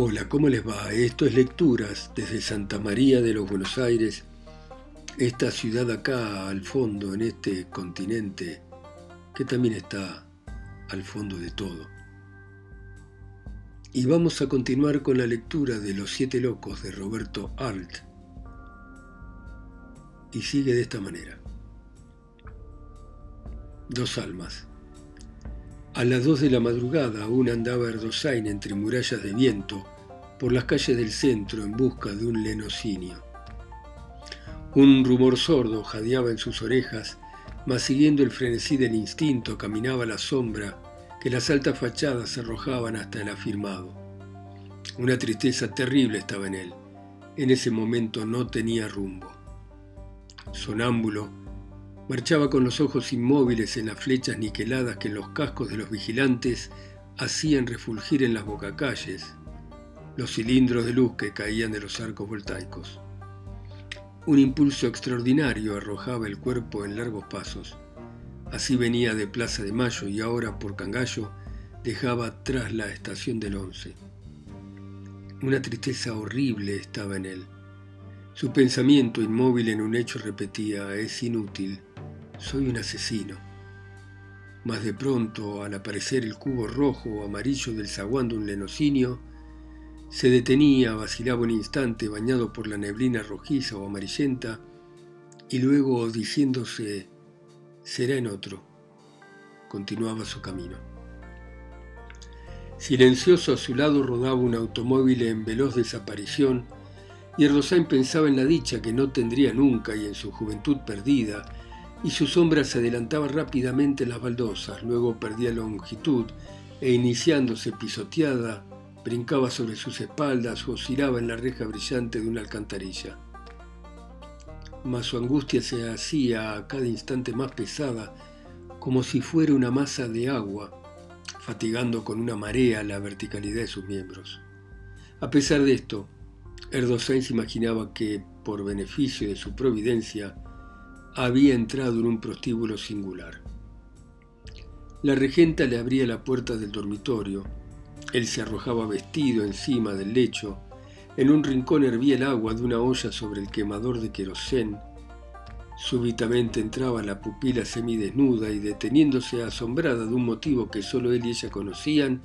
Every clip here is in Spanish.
Hola, ¿cómo les va? Esto es Lecturas desde Santa María de los Buenos Aires, esta ciudad acá al fondo, en este continente, que también está al fondo de todo. Y vamos a continuar con la lectura de Los Siete Locos de Roberto Alt. Y sigue de esta manera. Dos almas. A las dos de la madrugada aún andaba Erdosain entre murallas de viento por las calles del centro en busca de un lenocinio. Un rumor sordo jadeaba en sus orejas, mas siguiendo el frenesí del instinto caminaba la sombra que las altas fachadas arrojaban hasta el afirmado. Una tristeza terrible estaba en él. En ese momento no tenía rumbo. Sonámbulo, Marchaba con los ojos inmóviles en las flechas niqueladas que los cascos de los vigilantes hacían refulgir en las bocacalles, los cilindros de luz que caían de los arcos voltaicos. Un impulso extraordinario arrojaba el cuerpo en largos pasos. Así venía de Plaza de Mayo y ahora por Cangallo dejaba tras la estación del once. Una tristeza horrible estaba en él. Su pensamiento inmóvil en un hecho repetía, es inútil, soy un asesino. Mas de pronto, al aparecer el cubo rojo o amarillo del zaguán de un lenocinio, se detenía, vacilaba un instante bañado por la neblina rojiza o amarillenta, y luego diciéndose, será en otro, continuaba su camino. Silencioso a su lado rodaba un automóvil en veloz desaparición, y Erdosain pensaba en la dicha que no tendría nunca y en su juventud perdida, y su sombra se adelantaba rápidamente en las baldosas, luego perdía longitud e iniciándose pisoteada, brincaba sobre sus espaldas o oscilaba en la reja brillante de una alcantarilla. Mas su angustia se hacía a cada instante más pesada, como si fuera una masa de agua, fatigando con una marea la verticalidad de sus miembros. A pesar de esto, Erdosain se imaginaba que, por beneficio de su providencia, había entrado en un prostíbulo singular. La regenta le abría la puerta del dormitorio. Él se arrojaba vestido encima del lecho. En un rincón hervía el agua de una olla sobre el quemador de querosén. Súbitamente entraba la pupila semidesnuda y deteniéndose asombrada de un motivo que solo él y ella conocían,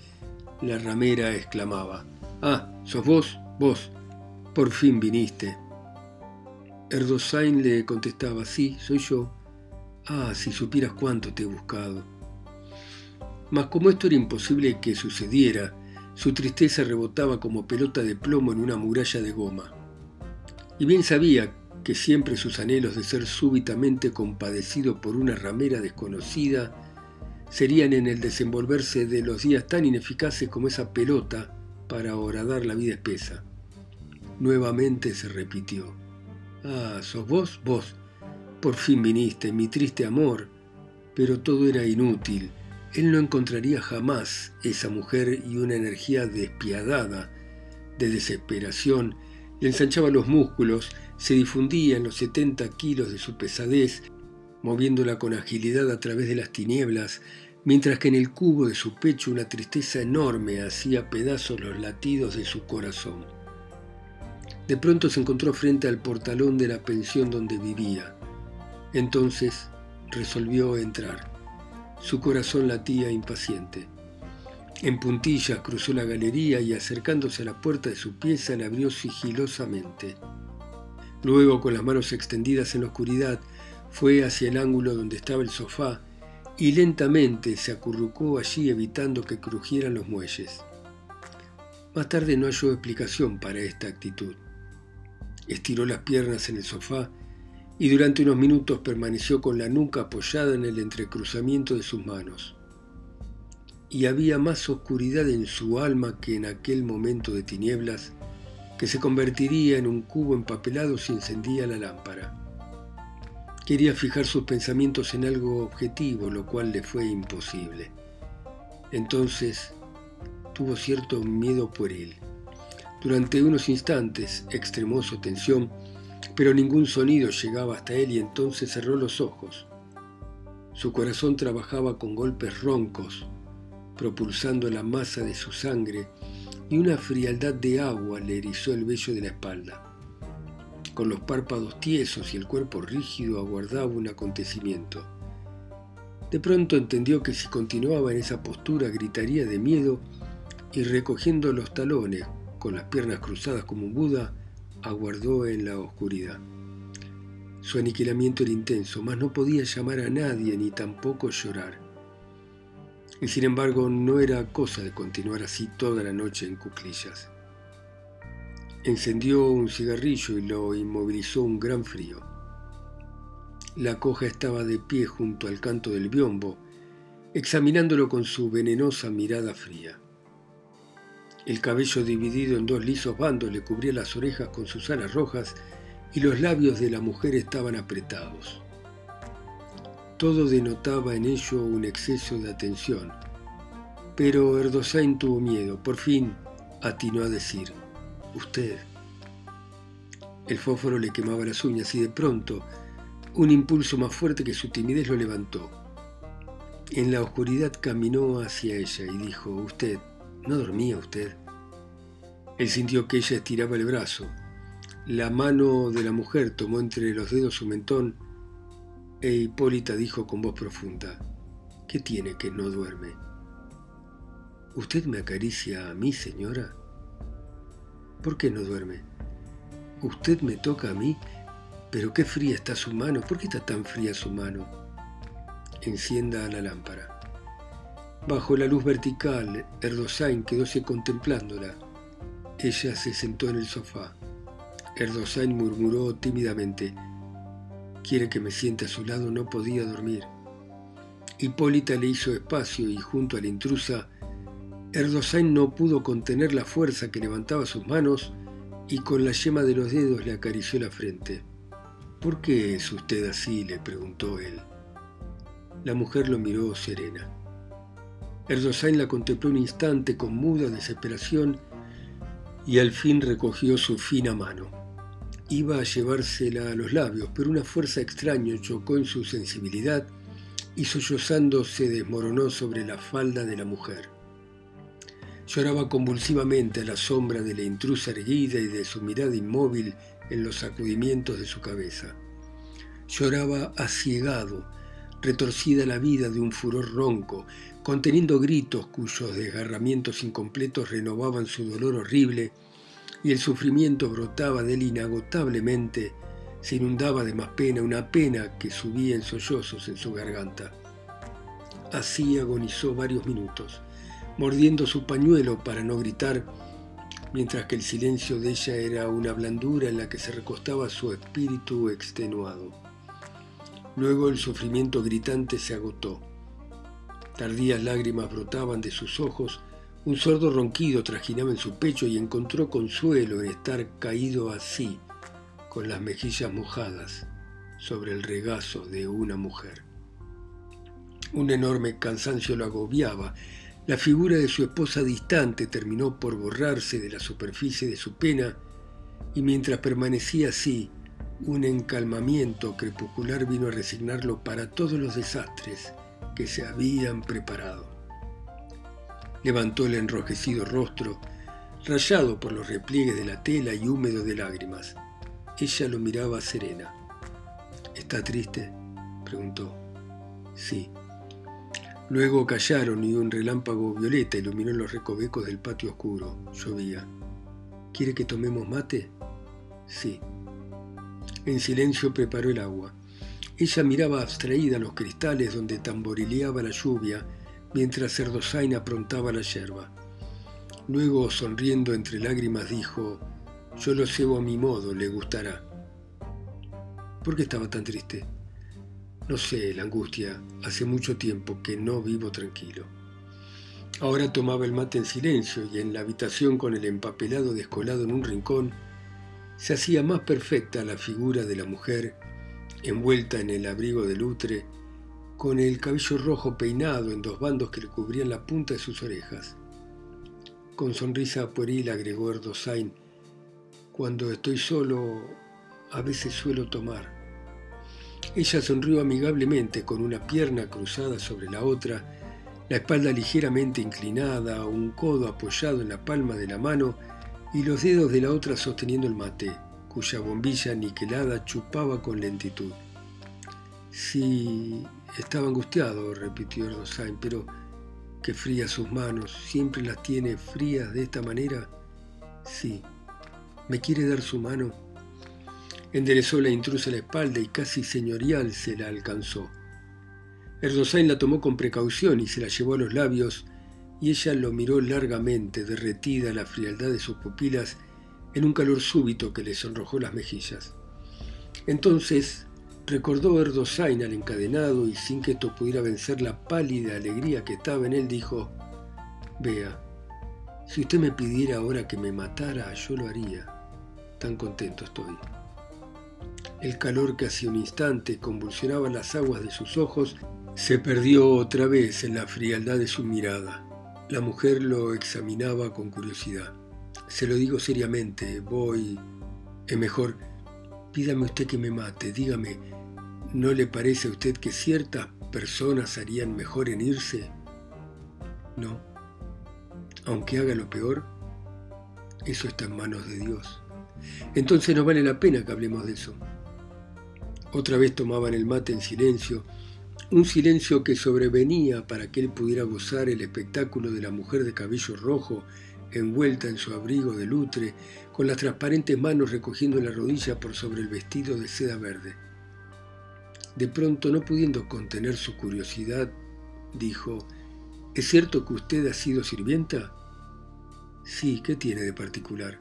la ramera exclamaba, Ah, ¿sos vos? Vos. Por fin viniste. Erdosain le contestaba, sí, soy yo. Ah, si supieras cuánto te he buscado. Mas como esto era imposible que sucediera, su tristeza rebotaba como pelota de plomo en una muralla de goma. Y bien sabía que siempre sus anhelos de ser súbitamente compadecido por una ramera desconocida serían en el desenvolverse de los días tan ineficaces como esa pelota para horadar la vida espesa. Nuevamente se repitió. Ah, ¿sos vos? Vos. Por fin viniste, mi triste amor. Pero todo era inútil. Él no encontraría jamás esa mujer y una energía despiadada, de desesperación, le ensanchaba los músculos, se difundía en los 70 kilos de su pesadez, moviéndola con agilidad a través de las tinieblas, mientras que en el cubo de su pecho una tristeza enorme hacía pedazos los latidos de su corazón. De pronto se encontró frente al portalón de la pensión donde vivía. Entonces resolvió entrar. Su corazón latía impaciente. En puntillas cruzó la galería y acercándose a la puerta de su pieza la abrió sigilosamente. Luego, con las manos extendidas en la oscuridad, fue hacia el ángulo donde estaba el sofá y lentamente se acurrucó allí evitando que crujieran los muelles. Más tarde no halló explicación para esta actitud. Estiró las piernas en el sofá y durante unos minutos permaneció con la nuca apoyada en el entrecruzamiento de sus manos. Y había más oscuridad en su alma que en aquel momento de tinieblas que se convertiría en un cubo empapelado si encendía la lámpara. Quería fijar sus pensamientos en algo objetivo, lo cual le fue imposible. Entonces tuvo cierto miedo por él. Durante unos instantes extremó su tensión, pero ningún sonido llegaba hasta él y entonces cerró los ojos. Su corazón trabajaba con golpes roncos, propulsando la masa de su sangre, y una frialdad de agua le erizó el vello de la espalda. Con los párpados tiesos y el cuerpo rígido aguardaba un acontecimiento. De pronto entendió que si continuaba en esa postura gritaría de miedo y recogiendo los talones con las piernas cruzadas como un Buda, aguardó en la oscuridad. Su aniquilamiento era intenso, mas no podía llamar a nadie ni tampoco llorar. Y sin embargo no era cosa de continuar así toda la noche en cuclillas. Encendió un cigarrillo y lo inmovilizó un gran frío. La coja estaba de pie junto al canto del biombo, examinándolo con su venenosa mirada fría. El cabello dividido en dos lisos bandos le cubría las orejas con sus alas rojas y los labios de la mujer estaban apretados. Todo denotaba en ello un exceso de atención, pero Erdosain tuvo miedo. Por fin atinó a decir, usted. El fósforo le quemaba las uñas y de pronto un impulso más fuerte que su timidez lo levantó. En la oscuridad caminó hacia ella y dijo, usted, ¿no dormía usted? Él sintió que ella estiraba el brazo la mano de la mujer tomó entre los dedos su mentón e Hipólita dijo con voz profunda, ¿qué tiene que no duerme? ¿Usted me acaricia a mí, señora? ¿Por qué no duerme? Usted me toca a mí, pero qué fría está su mano. ¿Por qué está tan fría su mano? Encienda la lámpara. Bajo la luz vertical, Erdosain quedóse contemplándola. Ella se sentó en el sofá. Erdosain murmuró tímidamente. Quiere que me siente a su lado, no podía dormir. Hipólita le hizo espacio y junto a la intrusa, Erdosain no pudo contener la fuerza que levantaba sus manos y con la yema de los dedos le acarició la frente. ¿Por qué es usted así? le preguntó él. La mujer lo miró serena. Erdosain la contempló un instante con muda desesperación y al fin recogió su fina mano. Iba a llevársela a los labios, pero una fuerza extraña chocó en su sensibilidad y sollozando se desmoronó sobre la falda de la mujer. Lloraba convulsivamente a la sombra de la intrusa erguida y de su mirada inmóvil en los sacudimientos de su cabeza. Lloraba asiegado, retorcida la vida de un furor ronco, conteniendo gritos cuyos desgarramientos incompletos renovaban su dolor horrible y el sufrimiento brotaba de él inagotablemente, se inundaba de más pena, una pena que subía en sollozos en su garganta. Así agonizó varios minutos, mordiendo su pañuelo para no gritar, mientras que el silencio de ella era una blandura en la que se recostaba su espíritu extenuado. Luego el sufrimiento gritante se agotó. Tardías lágrimas brotaban de sus ojos un sordo ronquido trajinaba en su pecho y encontró consuelo en estar caído así, con las mejillas mojadas, sobre el regazo de una mujer. Un enorme cansancio lo agobiaba. La figura de su esposa distante terminó por borrarse de la superficie de su pena y mientras permanecía así, un encalmamiento crepuscular vino a resignarlo para todos los desastres que se habían preparado. Levantó el enrojecido rostro, rayado por los repliegues de la tela y húmedo de lágrimas. Ella lo miraba serena. ¿Está triste? preguntó. Sí. Luego callaron y un relámpago violeta iluminó los recovecos del patio oscuro. Llovía. ¿Quiere que tomemos mate? Sí. En silencio preparó el agua. Ella miraba abstraída los cristales donde tamborileaba la lluvia mientras Erdosain aprontaba la yerba. Luego, sonriendo entre lágrimas, dijo, yo lo cebo a mi modo, le gustará. ¿Por qué estaba tan triste? No sé, la angustia. Hace mucho tiempo que no vivo tranquilo. Ahora tomaba el mate en silencio y en la habitación con el empapelado descolado en un rincón, se hacía más perfecta la figura de la mujer, envuelta en el abrigo de lutre, con el cabello rojo peinado en dos bandos que le cubrían la punta de sus orejas. Con sonrisa pueril agregó Erdosain, cuando estoy solo, a veces suelo tomar. Ella sonrió amigablemente con una pierna cruzada sobre la otra, la espalda ligeramente inclinada, un codo apoyado en la palma de la mano y los dedos de la otra sosteniendo el mate, cuya bombilla niquelada chupaba con lentitud. Sí, estaba angustiado, repitió Erdosain, pero qué frías sus manos, siempre las tiene frías de esta manera. Sí, ¿me quiere dar su mano? Enderezó la intrusa la espalda y casi señorial se la alcanzó. Erdosain la tomó con precaución y se la llevó a los labios, y ella lo miró largamente, derretida la frialdad de sus pupilas en un calor súbito que le sonrojó las mejillas. Entonces recordó Erdosain al encadenado y sin que esto pudiera vencer la pálida alegría que estaba en él, dijo, Vea, si usted me pidiera ahora que me matara, yo lo haría. Tan contento estoy. El calor que hacía un instante convulsionaba las aguas de sus ojos se perdió otra vez en la frialdad de su mirada. La mujer lo examinaba con curiosidad. Se lo digo seriamente, voy... Es mejor, pídame usted que me mate, dígame, ¿no le parece a usted que ciertas personas harían mejor en irse? No. Aunque haga lo peor, eso está en manos de Dios. Entonces no vale la pena que hablemos de eso. Otra vez tomaban el mate en silencio, un silencio que sobrevenía para que él pudiera gozar el espectáculo de la mujer de cabello rojo envuelta en su abrigo de lutre, con las transparentes manos recogiendo la rodilla por sobre el vestido de seda verde. De pronto, no pudiendo contener su curiosidad, dijo, ¿Es cierto que usted ha sido sirvienta? Sí, ¿qué tiene de particular?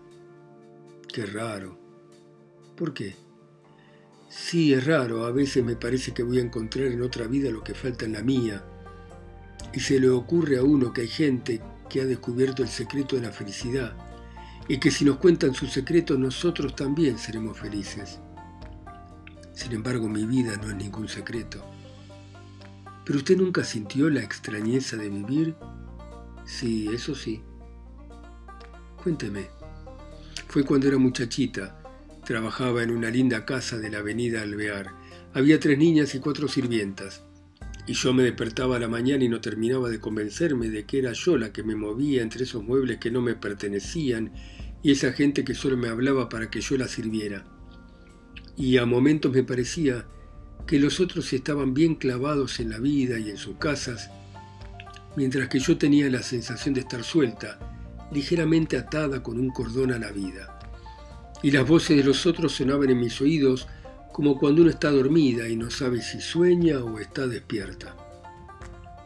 Qué raro. ¿Por qué? Sí, es raro, a veces me parece que voy a encontrar en otra vida lo que falta en la mía. Y se le ocurre a uno que hay gente que ha descubierto el secreto de la felicidad y que si nos cuentan su secreto nosotros también seremos felices. Sin embargo, mi vida no es ningún secreto. ¿Pero usted nunca sintió la extrañeza de vivir? Sí, eso sí. Cuénteme. Fue cuando era muchachita Trabajaba en una linda casa de la avenida Alvear. Había tres niñas y cuatro sirvientas. Y yo me despertaba a la mañana y no terminaba de convencerme de que era yo la que me movía entre esos muebles que no me pertenecían y esa gente que solo me hablaba para que yo la sirviera. Y a momentos me parecía que los otros estaban bien clavados en la vida y en sus casas, mientras que yo tenía la sensación de estar suelta, ligeramente atada con un cordón a la vida y las voces de los otros sonaban en mis oídos como cuando uno está dormida y no sabe si sueña o está despierta.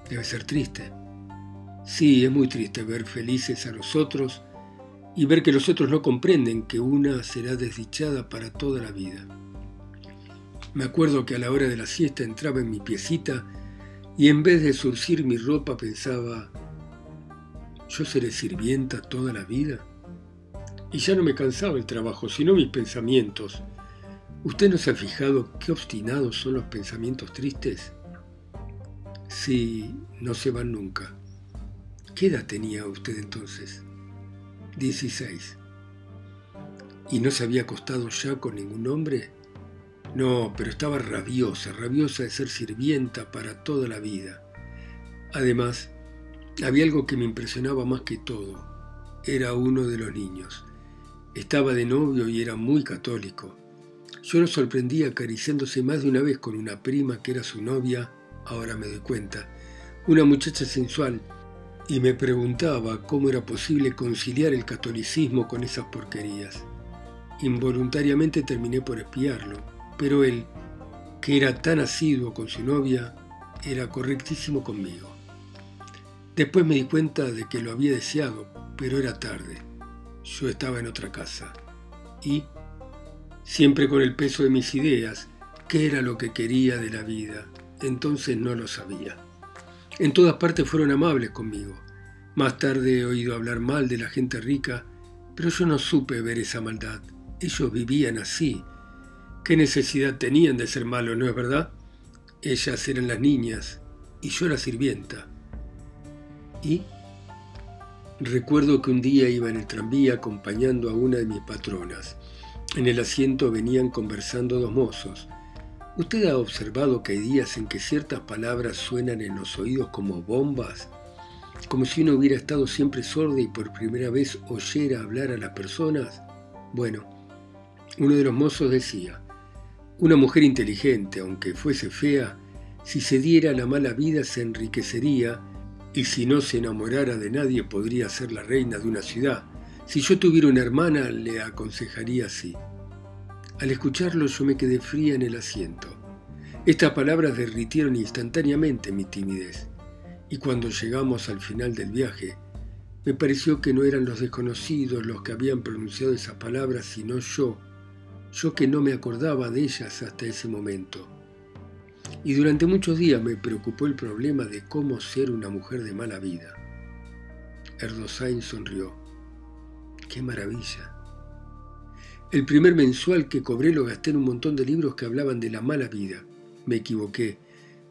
Debe ser triste. Sí, es muy triste ver felices a los otros y ver que los otros no comprenden que una será desdichada para toda la vida. Me acuerdo que a la hora de la siesta entraba en mi piecita y en vez de surcir mi ropa pensaba, ¿yo seré sirvienta toda la vida? y ya no me cansaba el trabajo, sino mis pensamientos. ¿Usted no se ha fijado qué obstinados son los pensamientos tristes? Sí, no se van nunca. ¿Qué edad tenía usted entonces? Dieciséis. ¿Y no se había acostado ya con ningún hombre? No, pero estaba rabiosa, rabiosa de ser sirvienta para toda la vida. Además, había algo que me impresionaba más que todo. Era uno de los niños. Estaba de novio y era muy católico. Yo lo sorprendí acariciándose más de una vez con una prima que era su novia, ahora me doy cuenta, una muchacha sensual, y me preguntaba cómo era posible conciliar el catolicismo con esas porquerías. Involuntariamente terminé por espiarlo, pero él, que era tan asiduo con su novia, era correctísimo conmigo. Después me di cuenta de que lo había deseado, pero era tarde. Yo estaba en otra casa. Y, siempre con el peso de mis ideas, qué era lo que quería de la vida, entonces no lo sabía. En todas partes fueron amables conmigo. Más tarde he oído hablar mal de la gente rica, pero yo no supe ver esa maldad. Ellos vivían así. ¿Qué necesidad tenían de ser malos, no es verdad? Ellas eran las niñas y yo la sirvienta. ¿Y? Recuerdo que un día iba en el tranvía acompañando a una de mis patronas. En el asiento venían conversando dos mozos. ¿Usted ha observado que hay días en que ciertas palabras suenan en los oídos como bombas? como si uno hubiera estado siempre sorda y por primera vez oyera hablar a las personas? Bueno, uno de los mozos decía, una mujer inteligente, aunque fuese fea, si se diera la mala vida se enriquecería y si no se enamorara de nadie podría ser la reina de una ciudad. Si yo tuviera una hermana le aconsejaría así. Al escucharlo yo me quedé fría en el asiento. Estas palabras derritieron instantáneamente mi timidez y cuando llegamos al final del viaje, me pareció que no eran los desconocidos los que habían pronunciado esas palabras, sino yo, yo que no me acordaba de ellas hasta ese momento. Y durante muchos días me preocupó el problema de cómo ser una mujer de mala vida. Erdosain sonrió. ¡Qué maravilla! El primer mensual que cobré lo gasté en un montón de libros que hablaban de la mala vida. Me equivoqué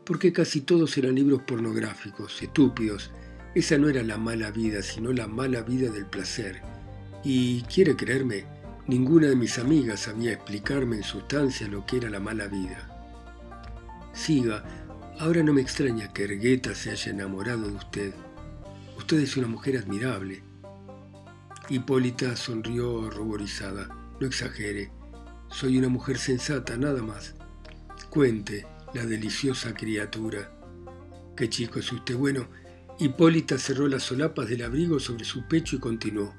porque casi todos eran libros pornográficos, estúpidos. Esa no era la mala vida, sino la mala vida del placer. Y, quiere creerme, ninguna de mis amigas sabía explicarme en sustancia lo que era la mala vida. Siga, ahora no me extraña que Ergueta se haya enamorado de usted. Usted es una mujer admirable. Hipólita sonrió ruborizada. No exagere. Soy una mujer sensata, nada más. Cuente, la deliciosa criatura. Qué chico es usted. Bueno, Hipólita cerró las solapas del abrigo sobre su pecho y continuó.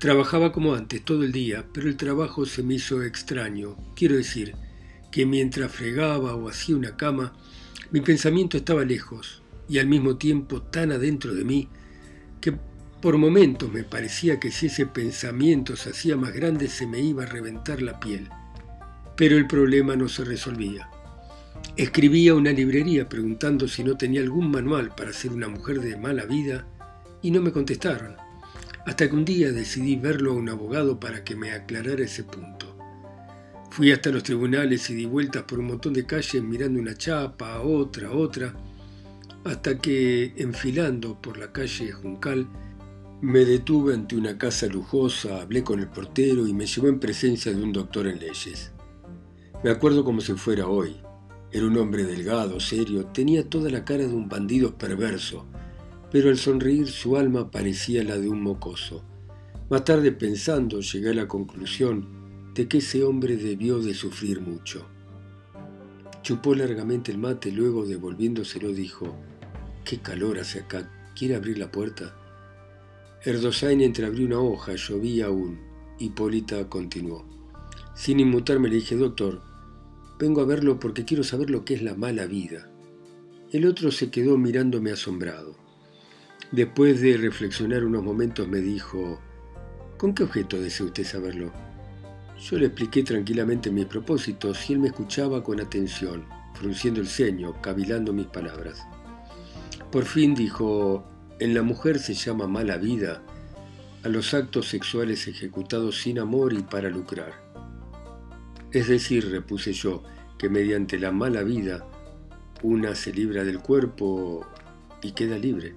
Trabajaba como antes, todo el día, pero el trabajo se me hizo extraño. Quiero decir, que mientras fregaba o hacía una cama, mi pensamiento estaba lejos y al mismo tiempo tan adentro de mí que por momentos me parecía que si ese pensamiento se hacía más grande se me iba a reventar la piel. Pero el problema no se resolvía. Escribí a una librería preguntando si no tenía algún manual para ser una mujer de mala vida y no me contestaron, hasta que un día decidí verlo a un abogado para que me aclarara ese punto. Fui hasta los tribunales y di vueltas por un montón de calles mirando una chapa, otra, otra, hasta que, enfilando por la calle Juncal, me detuve ante una casa lujosa, hablé con el portero y me llevó en presencia de un doctor en leyes. Me acuerdo como si fuera hoy. Era un hombre delgado, serio, tenía toda la cara de un bandido perverso, pero al sonreír su alma parecía la de un mocoso. Más tarde pensando llegué a la conclusión de que ese hombre debió de sufrir mucho. Chupó largamente el mate, luego devolviéndoselo dijo, ¿Qué calor hace acá? ¿Quiere abrir la puerta? Erdosain entreabrió una hoja, llovía aún. Hipólita continuó. Sin inmutarme le dije, doctor, Vengo a verlo porque quiero saber lo que es la mala vida. El otro se quedó mirándome asombrado. Después de reflexionar unos momentos me dijo, ¿con qué objeto desea usted saberlo? Yo le expliqué tranquilamente mis propósitos y él me escuchaba con atención, frunciendo el ceño, cavilando mis palabras. Por fin dijo, en la mujer se llama mala vida a los actos sexuales ejecutados sin amor y para lucrar. Es decir, repuse yo, que mediante la mala vida una se libra del cuerpo y queda libre.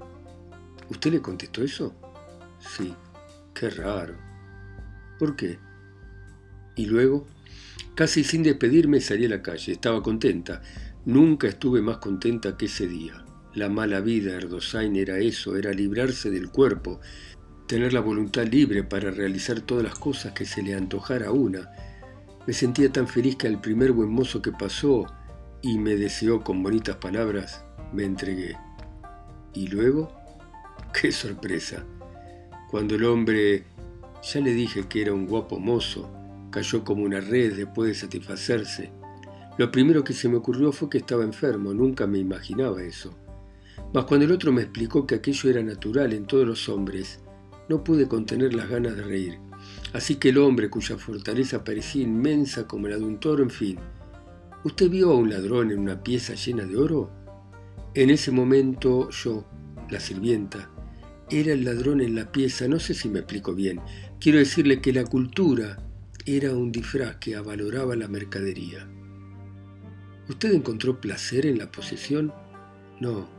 ¿Usted le contestó eso? Sí, qué raro. ¿Por qué? Y luego, casi sin despedirme, salí a la calle. Estaba contenta. Nunca estuve más contenta que ese día. La mala vida, Erdosain, era eso, era librarse del cuerpo, tener la voluntad libre para realizar todas las cosas que se le antojara una, me sentía tan feliz que al primer buen mozo que pasó y me deseó con bonitas palabras, me entregué. Y luego, qué sorpresa. Cuando el hombre, ya le dije que era un guapo mozo, cayó como una red después de satisfacerse. Lo primero que se me ocurrió fue que estaba enfermo, nunca me imaginaba eso. Mas cuando el otro me explicó que aquello era natural en todos los hombres, no pude contener las ganas de reír. Así que el hombre cuya fortaleza parecía inmensa como la de un toro, en fin. ¿Usted vio a un ladrón en una pieza llena de oro? En ese momento yo, la sirvienta, era el ladrón en la pieza, no sé si me explico bien. Quiero decirle que la cultura era un disfraz que avaloraba la mercadería. ¿Usted encontró placer en la posesión? No,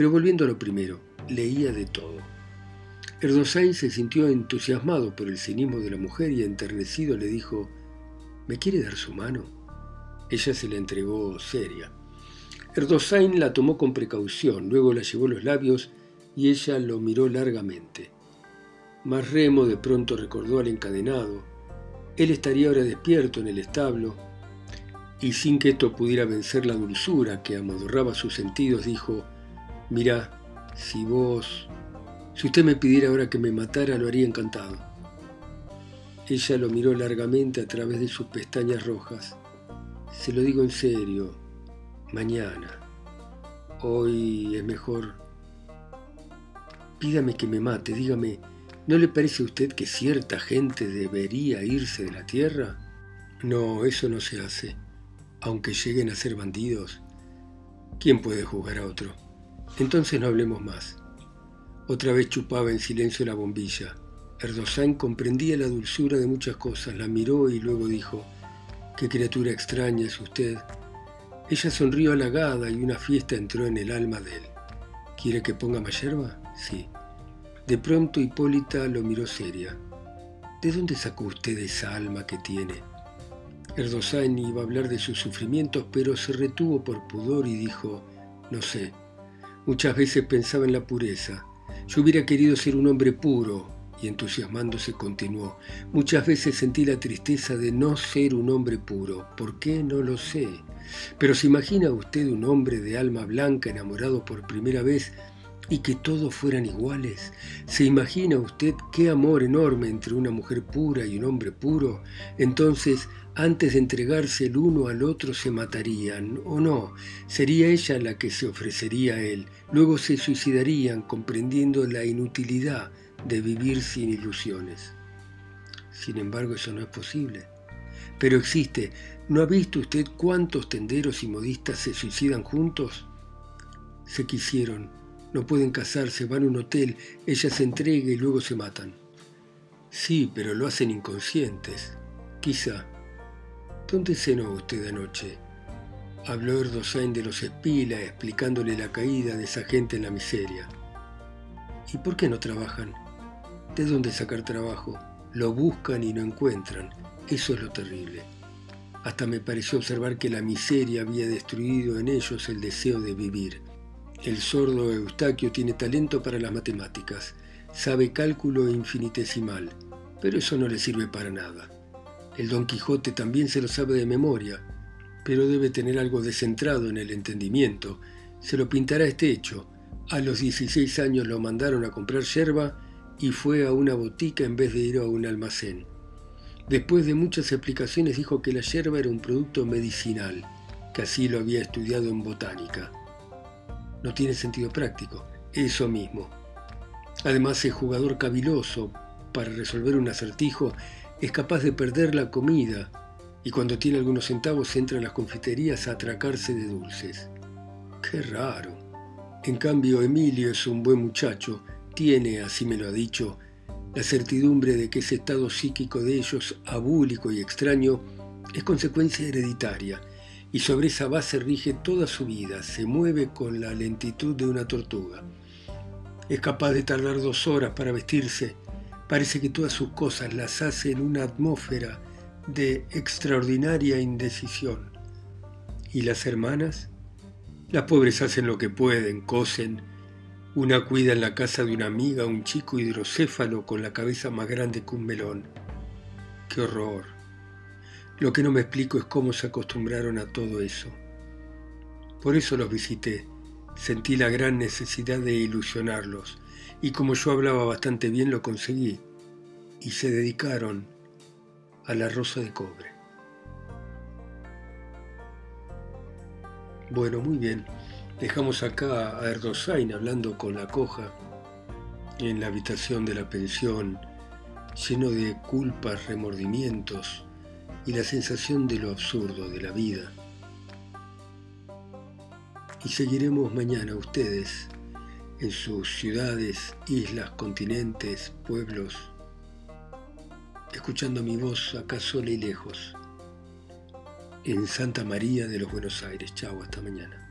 pero volviendo a lo primero, leía de todo. Erdosain se sintió entusiasmado por el cinismo de la mujer y enternecido le dijo, ¿me quiere dar su mano? Ella se la entregó seria. Erdosain la tomó con precaución, luego la llevó los labios y ella lo miró largamente. Mas Remo de pronto recordó al encadenado. Él estaría ahora despierto en el establo, y sin que esto pudiera vencer la dulzura que amodorraba sus sentidos, dijo, Mirá, si vos, si usted me pidiera ahora que me matara, lo haría encantado. Ella lo miró largamente a través de sus pestañas rojas. Se lo digo en serio, mañana. Hoy es mejor. Pídame que me mate, dígame, ¿no le parece a usted que cierta gente debería irse de la tierra? No, eso no se hace. Aunque lleguen a ser bandidos, ¿quién puede juzgar a otro? Entonces no hablemos más. Otra vez chupaba en silencio la bombilla. Erdosain comprendía la dulzura de muchas cosas, la miró y luego dijo, Qué criatura extraña es usted. Ella sonrió halagada y una fiesta entró en el alma de él. ¿Quiere que ponga más yerba? Sí. De pronto Hipólita lo miró seria. ¿De dónde sacó usted esa alma que tiene? Erdosain iba a hablar de sus sufrimientos, pero se retuvo por pudor y dijo, no sé, muchas veces pensaba en la pureza. Yo hubiera querido ser un hombre puro, y entusiasmándose continuó, muchas veces sentí la tristeza de no ser un hombre puro. ¿Por qué? No lo sé. Pero se imagina usted un hombre de alma blanca enamorado por primera vez y que todos fueran iguales? ¿Se imagina usted qué amor enorme entre una mujer pura y un hombre puro? Entonces, antes de entregarse el uno al otro se matarían, o no, sería ella la que se ofrecería a él, luego se suicidarían comprendiendo la inutilidad de vivir sin ilusiones. Sin embargo, eso no es posible. Pero existe. ¿No ha visto usted cuántos tenderos y modistas se suicidan juntos? Se quisieron, no pueden casarse, van a un hotel, ella se entrega y luego se matan. Sí, pero lo hacen inconscientes. Quizá. ¿Dónde cenó usted anoche? Habló Erdosain de los Espila, explicándole la caída de esa gente en la miseria. ¿Y por qué no trabajan? ¿De dónde sacar trabajo? Lo buscan y no encuentran. Eso es lo terrible. Hasta me pareció observar que la miseria había destruido en ellos el deseo de vivir. El sordo Eustaquio tiene talento para las matemáticas, sabe cálculo infinitesimal, pero eso no le sirve para nada. El Don Quijote también se lo sabe de memoria, pero debe tener algo descentrado en el entendimiento. Se lo pintará este hecho. A los 16 años lo mandaron a comprar yerba y fue a una botica en vez de ir a un almacén. Después de muchas explicaciones dijo que la yerba era un producto medicinal, que así lo había estudiado en botánica no tiene sentido práctico. Eso mismo. Además es jugador caviloso. Para resolver un acertijo es capaz de perder la comida y cuando tiene algunos centavos entra a las confiterías a atracarse de dulces. Qué raro. En cambio, Emilio es un buen muchacho, tiene, así me lo ha dicho, la certidumbre de que ese estado psíquico de ellos, abúlico y extraño, es consecuencia hereditaria y sobre esa base rige toda su vida, se mueve con la lentitud de una tortuga. Es capaz de tardar dos horas para vestirse, parece que todas sus cosas las hace en una atmósfera de extraordinaria indecisión. ¿Y las hermanas? Las pobres hacen lo que pueden, cosen. Una cuida en la casa de una amiga un chico hidrocéfalo con la cabeza más grande que un melón. ¡Qué horror! Lo que no me explico es cómo se acostumbraron a todo eso. Por eso los visité. Sentí la gran necesidad de ilusionarlos y como yo hablaba bastante bien lo conseguí y se dedicaron a la rosa de cobre. Bueno, muy bien. Dejamos acá a Erdosain hablando con la coja en la habitación de la pensión, lleno de culpas, remordimientos y la sensación de lo absurdo de la vida. Y seguiremos mañana ustedes en sus ciudades, islas, continentes, pueblos, escuchando mi voz acá sola y lejos, en Santa María de los Buenos Aires. Chao, hasta mañana.